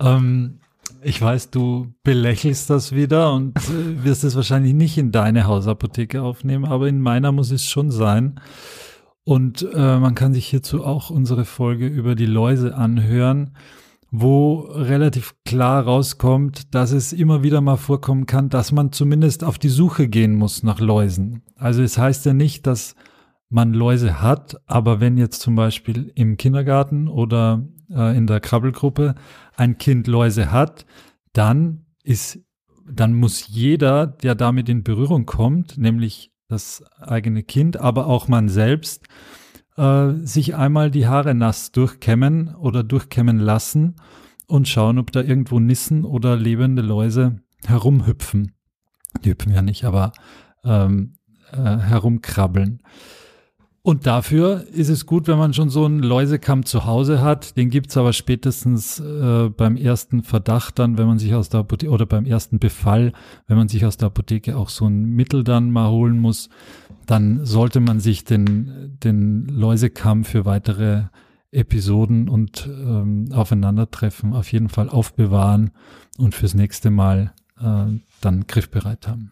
Ähm, ich weiß, du belächelst das wieder und äh, wirst es wahrscheinlich nicht in deine Hausapotheke aufnehmen, aber in meiner muss es schon sein. Und äh, man kann sich hierzu auch unsere Folge über die Läuse anhören, wo relativ klar rauskommt, dass es immer wieder mal vorkommen kann, dass man zumindest auf die Suche gehen muss nach Läusen. Also es heißt ja nicht, dass man Läuse hat, aber wenn jetzt zum Beispiel im Kindergarten oder äh, in der Krabbelgruppe ein Kind Läuse hat, dann ist, dann muss jeder, der damit in Berührung kommt, nämlich das eigene Kind, aber auch man selbst, äh, sich einmal die Haare nass durchkämmen oder durchkämmen lassen und schauen, ob da irgendwo Nissen oder lebende Läuse herumhüpfen. Die hüpfen ja nicht, aber ähm, äh, herumkrabbeln. Und dafür ist es gut, wenn man schon so einen Läusekamm zu Hause hat. Den gibt's aber spätestens äh, beim ersten Verdacht dann, wenn man sich aus der Apotheke oder beim ersten Befall, wenn man sich aus der Apotheke auch so ein Mittel dann mal holen muss, dann sollte man sich den, den Läusekamm für weitere Episoden und ähm, Aufeinandertreffen auf jeden Fall aufbewahren und fürs nächste Mal äh, dann griffbereit haben.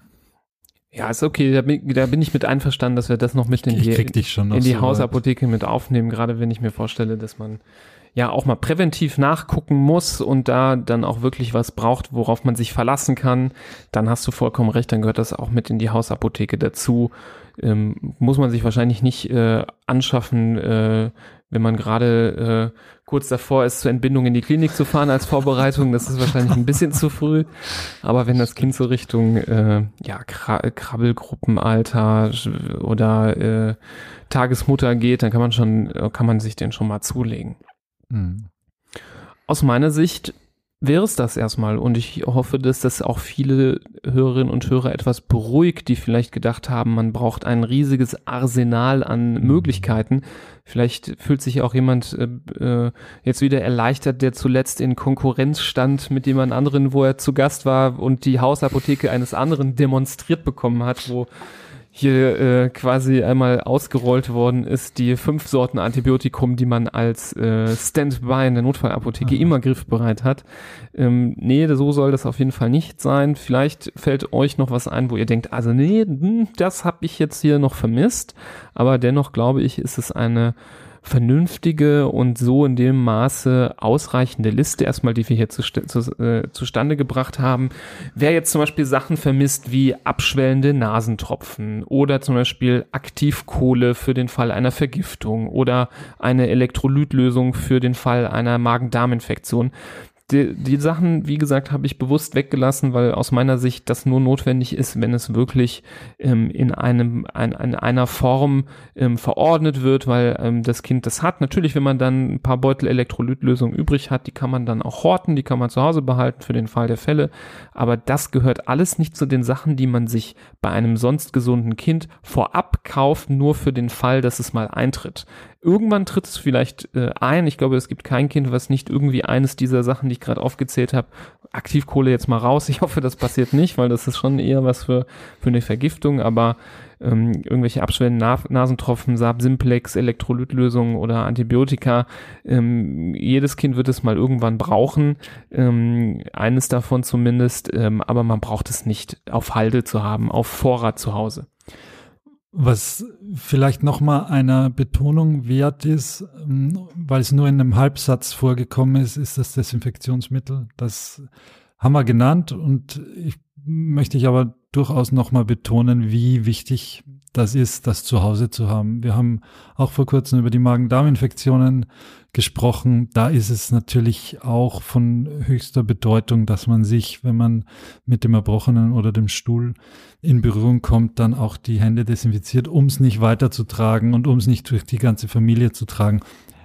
Ja, ist okay, da bin, da bin, ich mit einverstanden, dass wir das noch mit in die, in die so Hausapotheke mit aufnehmen, gerade wenn ich mir vorstelle, dass man ja auch mal präventiv nachgucken muss und da dann auch wirklich was braucht, worauf man sich verlassen kann, dann hast du vollkommen recht, dann gehört das auch mit in die Hausapotheke dazu. Ähm, muss man sich wahrscheinlich nicht äh, anschaffen, äh, wenn man gerade äh, kurz davor ist, zur Entbindung in die Klinik zu fahren als Vorbereitung. Das ist wahrscheinlich ein bisschen zu früh. Aber wenn das Kind so Richtung äh, ja, Krabbelgruppenalter oder äh, Tagesmutter geht, dann kann man schon, kann man sich den schon mal zulegen. Mhm. Aus meiner Sicht wäre es das erstmal. Und ich hoffe, dass das auch viele Hörerinnen und Hörer etwas beruhigt, die vielleicht gedacht haben, man braucht ein riesiges Arsenal an mhm. Möglichkeiten. Vielleicht fühlt sich auch jemand äh, äh, jetzt wieder erleichtert, der zuletzt in Konkurrenz stand mit jemand anderen, wo er zu Gast war und die Hausapotheke eines anderen demonstriert bekommen hat, wo hier äh, quasi einmal ausgerollt worden ist, die fünf Sorten Antibiotikum, die man als äh, Standby in der Notfallapotheke Aha. immer griffbereit hat. Ähm, nee, so soll das auf jeden Fall nicht sein. Vielleicht fällt euch noch was ein, wo ihr denkt, also nee, hm, das habe ich jetzt hier noch vermisst. Aber dennoch glaube ich, ist es eine vernünftige und so in dem Maße ausreichende Liste erstmal, die wir hier zu, zu, äh, zustande gebracht haben. Wer jetzt zum Beispiel Sachen vermisst wie abschwellende Nasentropfen oder zum Beispiel Aktivkohle für den Fall einer Vergiftung oder eine Elektrolytlösung für den Fall einer Magen-Darm-Infektion, die, die Sachen, wie gesagt, habe ich bewusst weggelassen, weil aus meiner Sicht das nur notwendig ist, wenn es wirklich ähm, in einem ein, in einer Form ähm, verordnet wird, weil ähm, das Kind das hat. Natürlich, wenn man dann ein paar Beutel Elektrolytlösung übrig hat, die kann man dann auch horten, die kann man zu Hause behalten für den Fall der Fälle. Aber das gehört alles nicht zu den Sachen, die man sich bei einem sonst gesunden Kind vorab kauft, nur für den Fall, dass es mal eintritt. Irgendwann tritt es vielleicht äh, ein. Ich glaube, es gibt kein Kind, was nicht irgendwie eines dieser Sachen, die ich gerade aufgezählt habe, Aktivkohle jetzt mal raus. Ich hoffe, das passiert nicht, weil das ist schon eher was für, für eine Vergiftung. Aber ähm, irgendwelche abschwellenden Na Nasentropfen, Saab Simplex, Elektrolytlösungen oder Antibiotika, ähm, jedes Kind wird es mal irgendwann brauchen. Ähm, eines davon zumindest. Ähm, aber man braucht es nicht auf Halde zu haben, auf Vorrat zu Hause. Was vielleicht nochmal einer Betonung wert ist, ähm, weil es nur in einem Halbsatz vorgekommen ist, ist das Desinfektionsmittel. Das haben wir genannt und ich möchte ich aber durchaus nochmal betonen, wie wichtig das ist, das zu Hause zu haben. Wir haben auch vor kurzem über die Magen-Darm-Infektionen gesprochen. Da ist es natürlich auch von höchster Bedeutung, dass man sich, wenn man mit dem Erbrochenen oder dem Stuhl in Berührung kommt, dann auch die Hände desinfiziert, um es nicht weiterzutragen und um es nicht durch die ganze Familie zu tragen.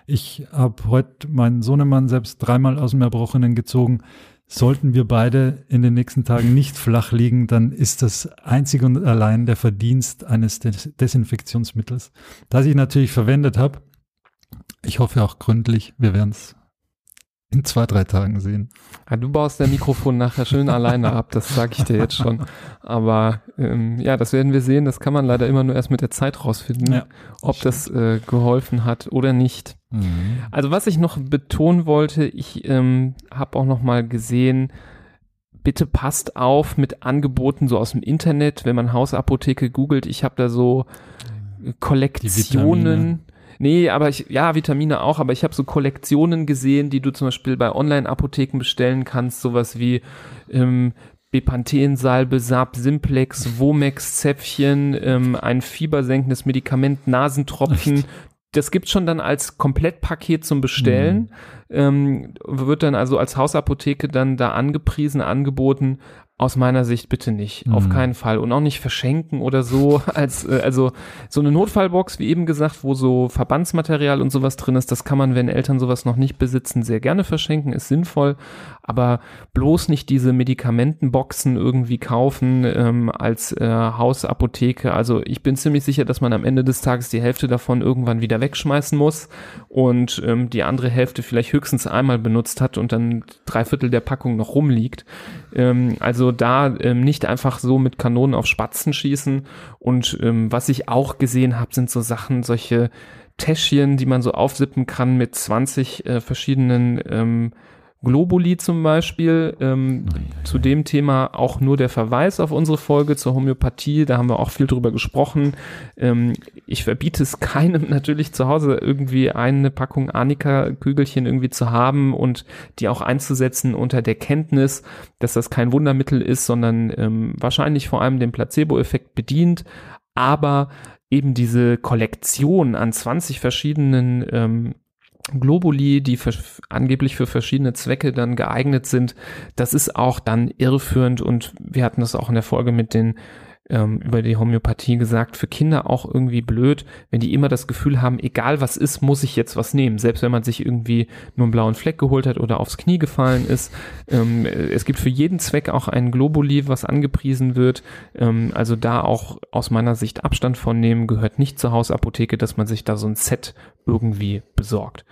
Ich habe heute meinen Sohnemann selbst dreimal aus dem Erbrochenen gezogen. Sollten wir beide in den nächsten Tagen nicht flach liegen, dann ist das einzig und allein der Verdienst eines Des Desinfektionsmittels, das ich natürlich verwendet habe. Ich hoffe auch gründlich. Wir werden es in zwei, drei Tagen sehen. Ja, du baust der Mikrofon nachher schön alleine ab, das sage ich dir jetzt schon. Aber ähm, ja, das werden wir sehen. Das kann man leider immer nur erst mit der Zeit rausfinden, Ja, ob das äh, geholfen hat oder nicht. Mhm. Also was ich noch betonen wollte, ich ähm, habe auch noch mal gesehen, bitte passt auf mit Angeboten so aus dem Internet, wenn man Hausapotheke googelt. Ich habe da so Kollektionen. Nee, aber ich, ja, Vitamine auch, aber ich habe so Kollektionen gesehen, die du zum Beispiel bei Online-Apotheken bestellen kannst, sowas wie ähm, Bepanthensalbe, Sab Simplex, Womex Zäpfchen, ähm, ein fiebersenkendes Medikament, Nasentropfen. Das gibt's schon dann als Komplettpaket zum Bestellen. Ähm, wird dann also als Hausapotheke dann da angepriesen, angeboten. Aus meiner Sicht bitte nicht, auf Mhm. keinen Fall und auch nicht verschenken oder so. Als äh, also so eine Notfallbox, wie eben gesagt, wo so Verbandsmaterial und sowas drin ist, das kann man, wenn Eltern sowas noch nicht besitzen, sehr gerne verschenken, ist sinnvoll. Aber bloß nicht diese Medikamentenboxen irgendwie kaufen ähm, als äh, Hausapotheke. Also ich bin ziemlich sicher, dass man am Ende des Tages die Hälfte davon irgendwann wieder wegschmeißen muss und ähm, die andere Hälfte vielleicht höchstens einmal benutzt hat und dann drei Viertel der Packung noch rumliegt. Ähm, also da ähm, nicht einfach so mit Kanonen auf Spatzen schießen. Und ähm, was ich auch gesehen habe, sind so Sachen, solche Täschchen, die man so aufsippen kann mit 20 äh, verschiedenen ähm, Globuli zum Beispiel. Ähm, zu dem Thema auch nur der Verweis auf unsere Folge zur Homöopathie. Da haben wir auch viel drüber gesprochen. Ähm, ich verbiete es keinem natürlich zu Hause irgendwie eine Packung Arnika-Kügelchen irgendwie zu haben und die auch einzusetzen unter der Kenntnis, dass das kein Wundermittel ist, sondern ähm, wahrscheinlich vor allem den Placebo-Effekt bedient. Aber eben diese Kollektion an 20 verschiedenen ähm, Globuli, die für, angeblich für verschiedene Zwecke dann geeignet sind, das ist auch dann irreführend und wir hatten das auch in der Folge mit den ähm, über die Homöopathie gesagt, für Kinder auch irgendwie blöd, wenn die immer das Gefühl haben, egal was ist, muss ich jetzt was nehmen. Selbst wenn man sich irgendwie nur einen blauen Fleck geholt hat oder aufs Knie gefallen ist. Ähm, es gibt für jeden Zweck auch ein Globuli, was angepriesen wird. Ähm, also da auch aus meiner Sicht Abstand von nehmen, gehört nicht zur Hausapotheke, dass man sich da so ein Set irgendwie besorgt.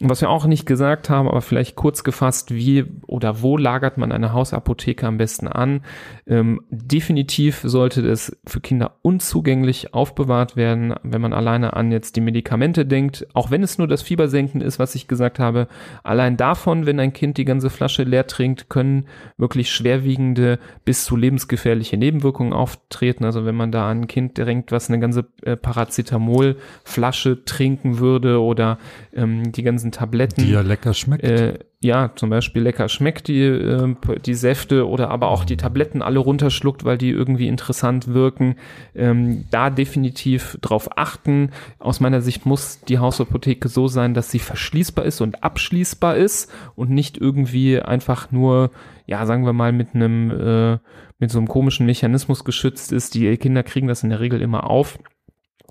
Und was wir auch nicht gesagt haben, aber vielleicht kurz gefasst, wie oder wo lagert man eine Hausapotheke am besten an? Ähm, definitiv sollte sollte das für Kinder unzugänglich aufbewahrt werden, wenn man alleine an jetzt die Medikamente denkt, auch wenn es nur das Fiebersenken ist, was ich gesagt habe. Allein davon, wenn ein Kind die ganze Flasche leer trinkt, können wirklich schwerwiegende bis zu lebensgefährliche Nebenwirkungen auftreten. Also wenn man da an ein Kind denkt, was eine ganze äh, Paracetamol-Flasche trinken würde oder ähm, die ganzen Tabletten. Die ja lecker schmeckt. Äh, ja, zum Beispiel lecker schmeckt die, äh, die Säfte oder aber auch die Tabletten alle runterschluckt, weil die irgendwie interessant wirken. Ähm, da definitiv drauf achten. Aus meiner Sicht muss die Hausapotheke so sein, dass sie verschließbar ist und abschließbar ist und nicht irgendwie einfach nur, ja, sagen wir mal, mit einem, äh, mit so einem komischen Mechanismus geschützt ist. Die Kinder kriegen das in der Regel immer auf.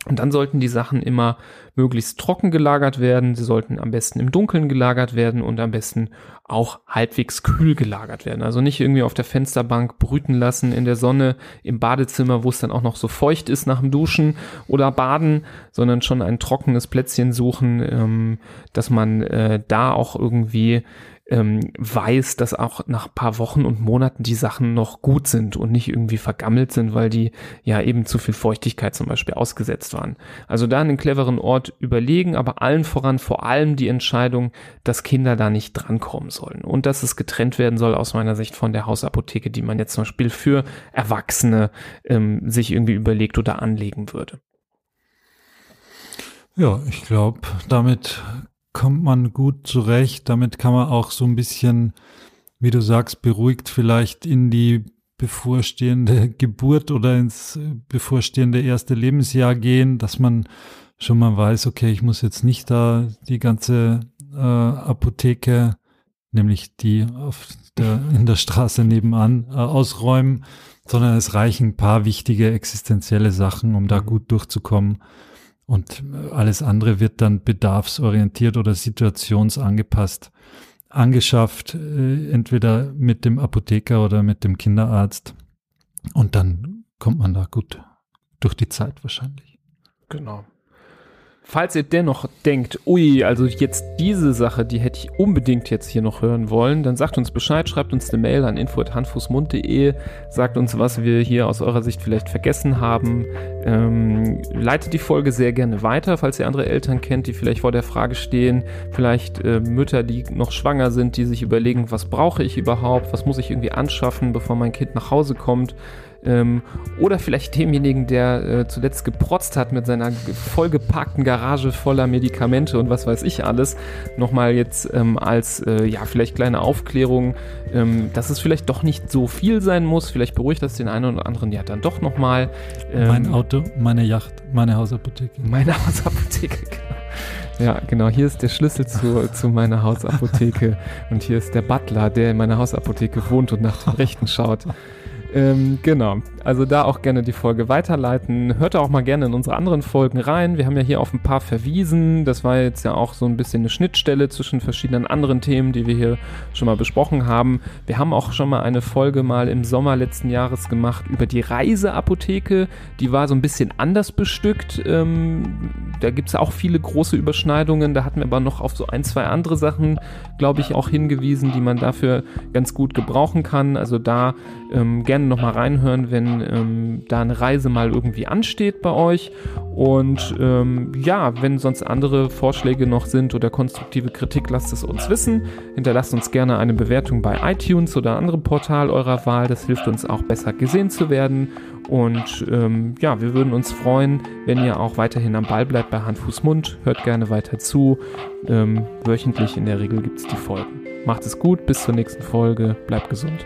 Und dann sollten die Sachen immer möglichst trocken gelagert werden. Sie sollten am besten im Dunkeln gelagert werden und am besten auch halbwegs kühl gelagert werden. Also nicht irgendwie auf der Fensterbank brüten lassen in der Sonne im Badezimmer, wo es dann auch noch so feucht ist nach dem Duschen oder Baden, sondern schon ein trockenes Plätzchen suchen, ähm, dass man äh, da auch irgendwie ähm, weiß, dass auch nach paar Wochen und Monaten die Sachen noch gut sind und nicht irgendwie vergammelt sind, weil die ja eben zu viel Feuchtigkeit zum Beispiel ausgesetzt waren. Also da einen cleveren Ort überlegen, aber allen voran vor allem die Entscheidung, dass Kinder da nicht drankommen sollen und dass es getrennt werden soll aus meiner Sicht von der Hausapotheke, die man jetzt zum Beispiel für Erwachsene ähm, sich irgendwie überlegt oder anlegen würde. Ja, ich glaube, damit kommt man gut zurecht. Damit kann man auch so ein bisschen, wie du sagst, beruhigt vielleicht in die bevorstehende Geburt oder ins bevorstehende erste Lebensjahr gehen, dass man schon mal weiß, okay, ich muss jetzt nicht da die ganze äh, Apotheke, nämlich die auf der, in der Straße nebenan, äh, ausräumen, sondern es reichen ein paar wichtige existenzielle Sachen, um da mhm. gut durchzukommen. Und alles andere wird dann bedarfsorientiert oder situationsangepasst angeschafft, äh, entweder mit dem Apotheker oder mit dem Kinderarzt. Und dann kommt man da gut durch die Zeit wahrscheinlich. Genau. Falls ihr dennoch denkt, ui, also jetzt diese Sache, die hätte ich unbedingt jetzt hier noch hören wollen, dann sagt uns Bescheid, schreibt uns eine Mail an info.handfußmund.de, sagt uns, was wir hier aus eurer Sicht vielleicht vergessen haben. Ähm, leitet die Folge sehr gerne weiter, falls ihr andere Eltern kennt, die vielleicht vor der Frage stehen, vielleicht äh, Mütter, die noch schwanger sind, die sich überlegen, was brauche ich überhaupt, was muss ich irgendwie anschaffen, bevor mein Kind nach Hause kommt. Ähm, oder vielleicht demjenigen, der äh, zuletzt geprotzt hat mit seiner vollgepackten Garage voller Medikamente und was weiß ich alles, nochmal jetzt ähm, als, äh, ja, vielleicht kleine Aufklärung, ähm, dass es vielleicht doch nicht so viel sein muss. Vielleicht beruhigt das den einen oder anderen ja dann doch nochmal. Ähm, mein Auto, meine Yacht, meine Hausapotheke. Meine Hausapotheke, genau. Ja, genau. Hier ist der Schlüssel zu, zu meiner Hausapotheke. Und hier ist der Butler, der in meiner Hausapotheke wohnt und nach dem Rechten schaut. Ähm, genau. Also da auch gerne die Folge weiterleiten. Hört auch mal gerne in unsere anderen Folgen rein. Wir haben ja hier auf ein paar verwiesen. Das war jetzt ja auch so ein bisschen eine Schnittstelle zwischen verschiedenen anderen Themen, die wir hier schon mal besprochen haben. Wir haben auch schon mal eine Folge mal im Sommer letzten Jahres gemacht über die Reiseapotheke. Die war so ein bisschen anders bestückt. Ähm, da gibt es auch viele große Überschneidungen. Da hatten wir aber noch auf so ein, zwei andere Sachen, glaube ich, auch hingewiesen, die man dafür ganz gut gebrauchen kann. Also da ähm, gerne nochmal reinhören, wenn ähm, da eine Reise mal irgendwie ansteht bei euch. Und ähm, ja, wenn sonst andere Vorschläge noch sind oder konstruktive Kritik, lasst es uns wissen. Hinterlasst uns gerne eine Bewertung bei iTunes oder anderem Portal eurer Wahl. Das hilft uns auch besser gesehen zu werden. Und ähm, ja, wir würden uns freuen, wenn ihr auch weiterhin am Ball bleibt bei Hand, Fuß, Mund. Hört gerne weiter zu. Ähm, wöchentlich in der Regel gibt es die Folgen. Macht es gut, bis zur nächsten Folge. Bleibt gesund.